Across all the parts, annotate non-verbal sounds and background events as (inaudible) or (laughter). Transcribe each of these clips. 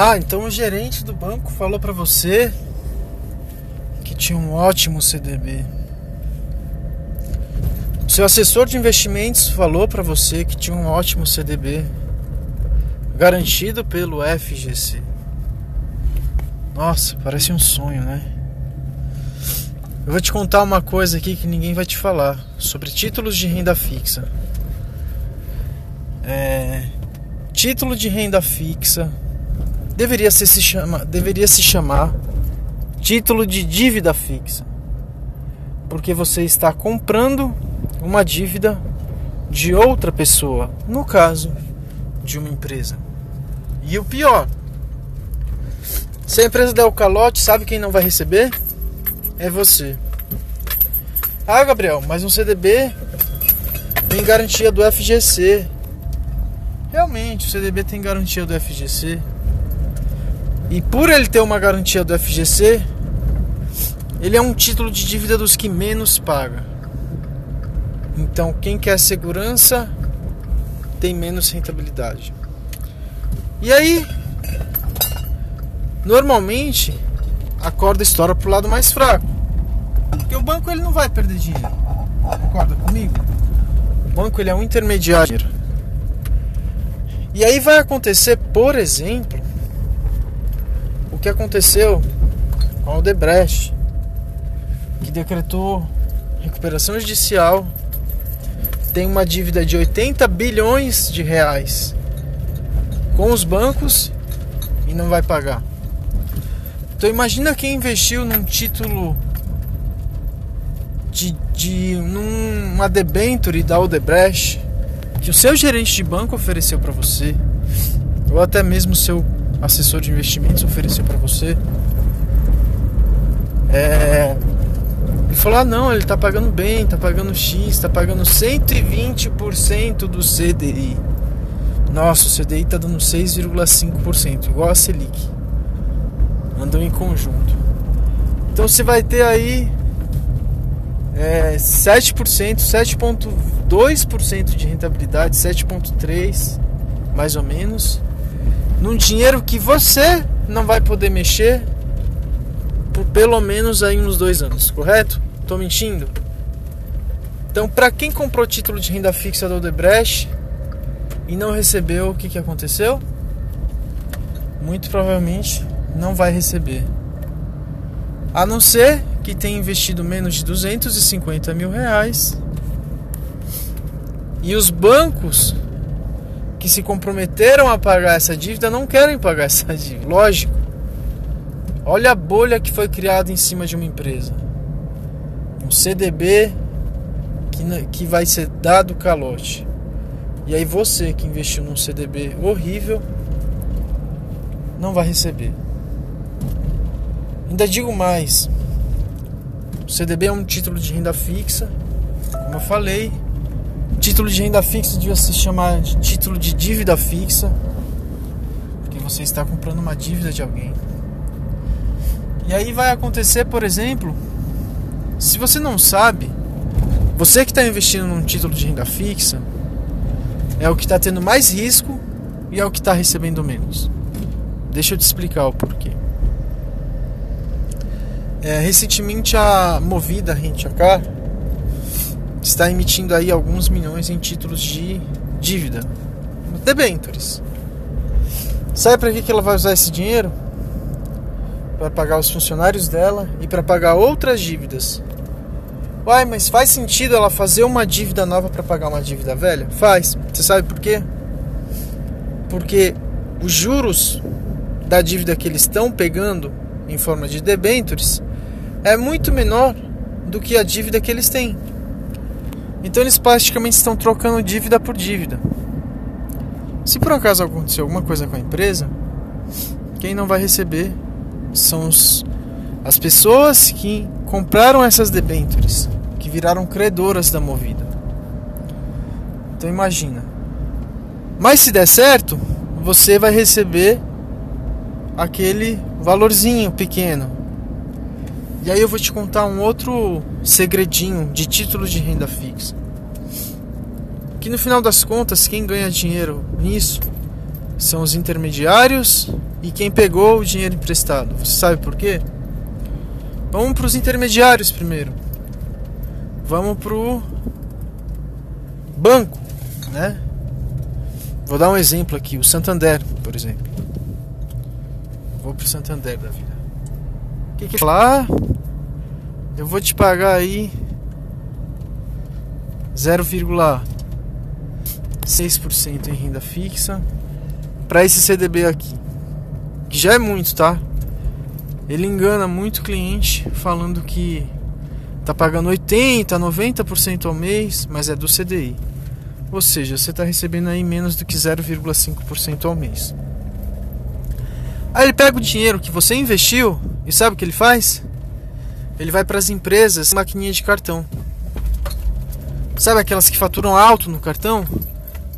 Ah, então o gerente do banco falou para você que tinha um ótimo CDB. O seu assessor de investimentos falou para você que tinha um ótimo CDB garantido pelo FGC. Nossa, parece um sonho, né? Eu vou te contar uma coisa aqui que ninguém vai te falar sobre títulos de renda fixa. É, título de renda fixa deveria, ser, se, chama, deveria se chamar título de dívida fixa. Porque você está comprando uma dívida de outra pessoa, no caso, de uma empresa. E o pior, se a empresa der o calote, sabe quem não vai receber? É você. Ah, Gabriel, mas um CDB tem garantia do FGC. Realmente, o CDB tem garantia do FGC. E por ele ter uma garantia do FGC, ele é um título de dívida dos que menos paga. Então, quem quer segurança tem menos rentabilidade. E aí, normalmente, a corda estoura pro lado mais fraco. Porque o banco ele não vai perder dinheiro. Concorda comigo? O banco ele é um intermediário. E aí vai acontecer, por exemplo, o que aconteceu com o Odebrecht, que decretou recuperação judicial, tem uma dívida de 80 bilhões de reais com os bancos e não vai pagar. Então imagina quem investiu num título de, de numa debenture da Odebrecht que o seu gerente de banco ofereceu para você ou até mesmo seu assessor de investimentos ofereceu para você. É, ele falou: ah, não, ele tá pagando bem, tá pagando X, tá pagando 120% do CDI. Nossa, o CDI tá dando 6,5%, igual a Selic. Andam em conjunto. Então você vai ter aí é, 7%, 7,2% de rentabilidade, 7,3% mais ou menos num dinheiro que você não vai poder mexer por pelo menos aí uns dois anos, correto? Tô mentindo? Então, para quem comprou título de renda fixa do Odebrecht e não recebeu, o que, que aconteceu? Muito provavelmente não vai receber. A não ser que tenha investido menos de 250 mil reais e os bancos que se comprometeram a pagar essa dívida não querem pagar essa (laughs) dívida. Lógico. Olha a bolha que foi criada em cima de uma empresa. Um CDB que, que vai ser dado calote. E aí você que investiu num CDB horrível não vai receber. Ainda digo mais. O CDB é um título de renda fixa, como eu falei, Título de renda fixa devia se chamar de título de dívida fixa, porque você está comprando uma dívida de alguém. E aí vai acontecer, por exemplo, se você não sabe, você que está investindo num título de renda fixa é o que está tendo mais risco e é o que está recebendo menos. Deixa eu te explicar o porquê. É, recentemente a Movida Rent a Car está emitindo aí alguns milhões em títulos de dívida, debentures. Sabe para que, que ela vai usar esse dinheiro? Para pagar os funcionários dela e para pagar outras dívidas. Uai, mas faz sentido ela fazer uma dívida nova para pagar uma dívida velha? Faz. Você sabe por quê? Porque os juros da dívida que eles estão pegando em forma de debentures é muito menor do que a dívida que eles têm. Então eles praticamente estão trocando dívida por dívida. Se por acaso acontecer alguma coisa com a empresa, quem não vai receber são os, as pessoas que compraram essas debêntures, que viraram credoras da Movida. Então imagina. Mas se der certo, você vai receber aquele valorzinho pequeno. E aí eu vou te contar um outro segredinho de título de renda fixa. Que no final das contas, quem ganha dinheiro nisso são os intermediários e quem pegou o dinheiro emprestado. Você sabe por quê? Vamos para os intermediários primeiro. Vamos pro banco, né? Vou dar um exemplo aqui, o Santander, por exemplo. Vou pro Santander da vida. O que que lá? Eu vou te pagar aí 0,6% em renda fixa para esse CDB aqui. Que já é muito, tá? Ele engana muito cliente falando que tá pagando 80, 90% ao mês, mas é do CDI. Ou seja, você está recebendo aí menos do que 0,5% ao mês. Aí ele pega o dinheiro que você investiu e sabe o que ele faz? Ele vai para as empresas maquininha de cartão. Sabe aquelas que faturam alto no cartão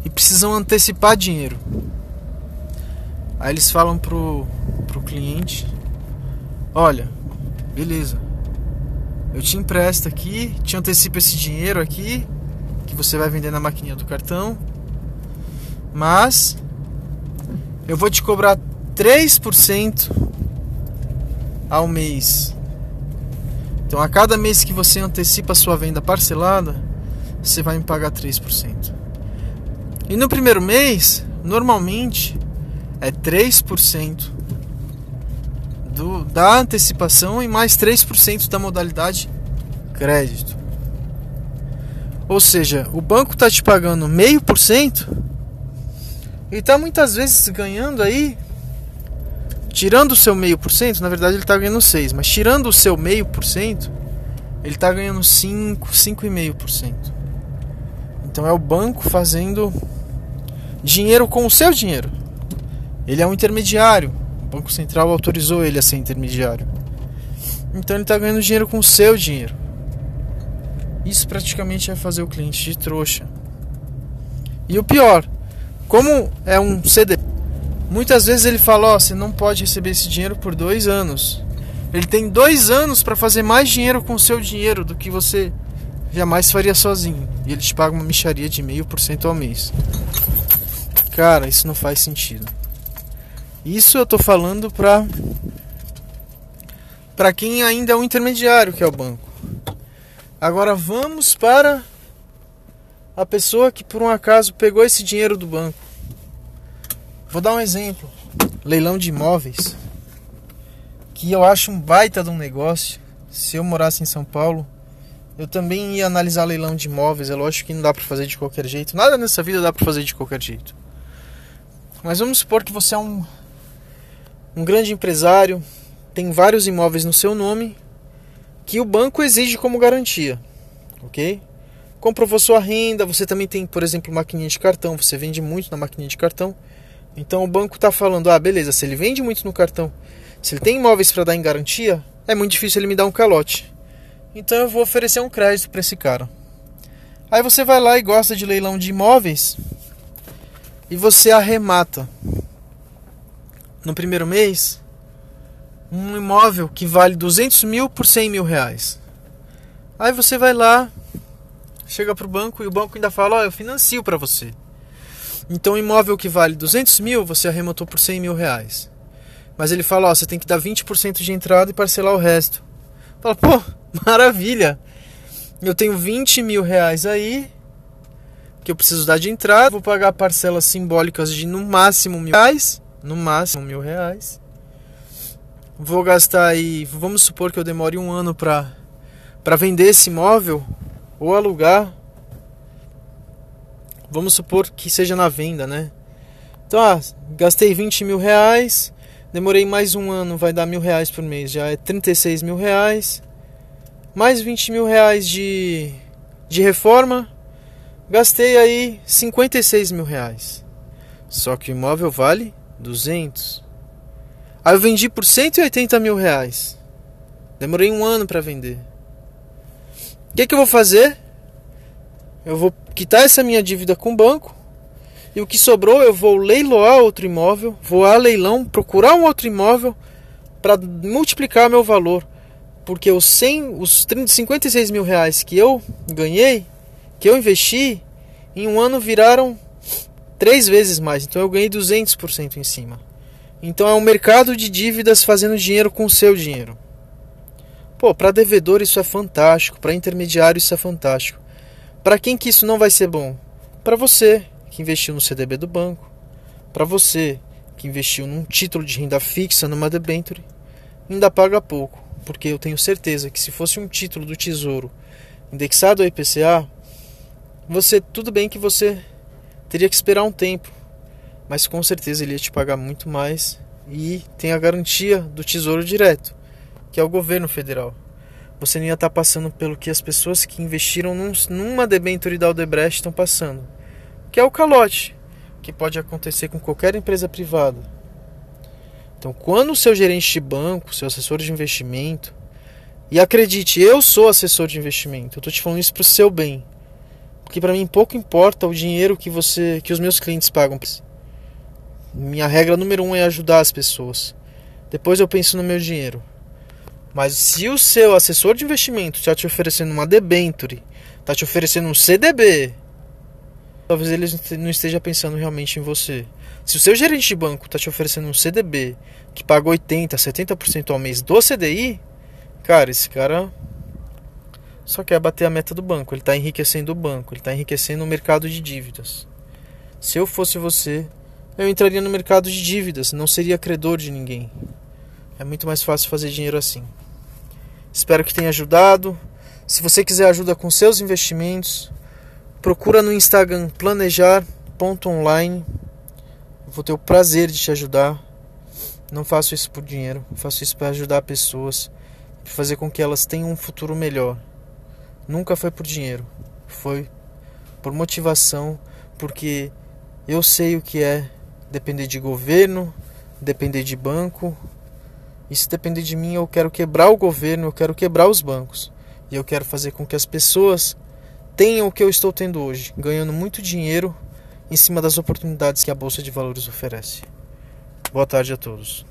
e precisam antecipar dinheiro. Aí eles falam pro, pro cliente: Olha, beleza, eu te empresto aqui, te antecipo esse dinheiro aqui que você vai vender na maquininha do cartão. Mas eu vou te cobrar 3% ao mês. Então, a cada mês que você antecipa a sua venda parcelada, você vai me pagar 3%. E no primeiro mês, normalmente é 3% do, da antecipação e mais 3% da modalidade crédito. Ou seja, o banco está te pagando meio por cento e está muitas vezes ganhando aí, tirando o seu meio por cento, na verdade ele está ganhando 6, mas tirando o seu meio por cento, ele está ganhando 5, 5,5%. Então é o banco fazendo dinheiro com o seu dinheiro. Ele é um intermediário. O Banco Central autorizou ele a ser intermediário. Então ele está ganhando dinheiro com o seu dinheiro. Isso praticamente é fazer o cliente de trouxa. E o pior, como é um CD, muitas vezes ele fala: Ó, oh, você não pode receber esse dinheiro por dois anos. Ele tem dois anos para fazer mais dinheiro com o seu dinheiro do que você jamais faria sozinho. E ele te paga uma micharia de meio por cento ao mês. Cara, isso não faz sentido. Isso eu tô falando pra para quem ainda é um intermediário, que é o banco. Agora vamos para a pessoa que por um acaso pegou esse dinheiro do banco. Vou dar um exemplo. Leilão de imóveis. Que eu acho um baita de um negócio. Se eu morasse em São Paulo, eu também ia analisar leilão de imóveis. É lógico que não dá para fazer de qualquer jeito. Nada nessa vida dá para fazer de qualquer jeito. Mas vamos supor que você é um, um grande empresário, tem vários imóveis no seu nome que o banco exige como garantia, ok? Comprovou sua renda, você também tem, por exemplo, maquininha de cartão, você vende muito na maquininha de cartão, então o banco está falando, ah, beleza, se ele vende muito no cartão, se ele tem imóveis para dar em garantia, é muito difícil ele me dar um calote. Então eu vou oferecer um crédito para esse cara. Aí você vai lá e gosta de leilão de imóveis e você arremata no primeiro mês um imóvel que vale 200 mil por 100 mil reais. Aí você vai lá, chega para o banco e o banco ainda fala: Ó, oh, eu financio para você. Então, um imóvel que vale 200 mil, você arrematou por 100 mil reais. Mas ele fala: Ó, você tem que dar 20% de entrada e parcelar o resto. Fala: pô, (laughs) maravilha! Eu tenho 20 mil reais aí que eu preciso dar de entrada. Vou pagar parcelas simbólicas de no máximo mil reais. No máximo mil reais vou gastar aí, vamos supor que eu demore um ano para vender esse imóvel ou alugar. Vamos supor que seja na venda, né? Então, ah, gastei 20 mil reais, demorei mais um ano, vai dar mil reais por mês, já é 36 mil reais. Mais 20 mil reais de, de reforma, gastei aí 56 mil reais. Só que o imóvel vale 200. Aí eu vendi por 180 mil reais. Demorei um ano para vender. O que, que eu vou fazer? Eu vou quitar essa minha dívida com o banco. E o que sobrou eu vou leiloar outro imóvel. Vou a leilão, procurar um outro imóvel para multiplicar meu valor. Porque os 100, os 30, 56 mil reais que eu ganhei, que eu investi, em um ano viraram três vezes mais. Então eu ganhei 200% em cima. Então é um mercado de dívidas fazendo dinheiro com seu dinheiro. Pô, para devedor isso é fantástico, para intermediário isso é fantástico. Para quem que isso não vai ser bom? Para você que investiu no CDB do banco, para você que investiu num título de renda fixa numa debenture, ainda paga pouco, porque eu tenho certeza que se fosse um título do Tesouro indexado ao IPCA, você tudo bem que você teria que esperar um tempo, mas com certeza ele ia te pagar muito mais e tem a garantia do Tesouro Direto, que é o governo federal. Você não ia estar passando pelo que as pessoas que investiram num, numa debenture da Aldebrecht estão passando, que é o calote, que pode acontecer com qualquer empresa privada. Então, quando o seu gerente de banco, seu assessor de investimento, e acredite, eu sou assessor de investimento, eu estou te falando isso para o seu bem, porque para mim pouco importa o dinheiro que você, que os meus clientes pagam. Minha regra número um é ajudar as pessoas. Depois eu penso no meu dinheiro. Mas se o seu assessor de investimento está te oferecendo uma debenture, está te oferecendo um CDB, talvez ele não esteja pensando realmente em você. Se o seu gerente de banco está te oferecendo um CDB que paga 80, 70% ao mês do CDI, cara, esse cara só quer bater a meta do banco. Ele está enriquecendo o banco, ele está enriquecendo o mercado de dívidas. Se eu fosse você, eu entraria no mercado de dívidas, não seria credor de ninguém. É muito mais fácil fazer dinheiro assim. Espero que tenha ajudado. Se você quiser ajuda com seus investimentos, procura no Instagram planejar.online. Vou ter o prazer de te ajudar. Não faço isso por dinheiro, faço isso para ajudar pessoas, para fazer com que elas tenham um futuro melhor. Nunca foi por dinheiro, foi por motivação, porque eu sei o que é depender de governo, depender de banco. E se depender de mim, eu quero quebrar o governo, eu quero quebrar os bancos. E eu quero fazer com que as pessoas tenham o que eu estou tendo hoje, ganhando muito dinheiro em cima das oportunidades que a bolsa de valores oferece. Boa tarde a todos.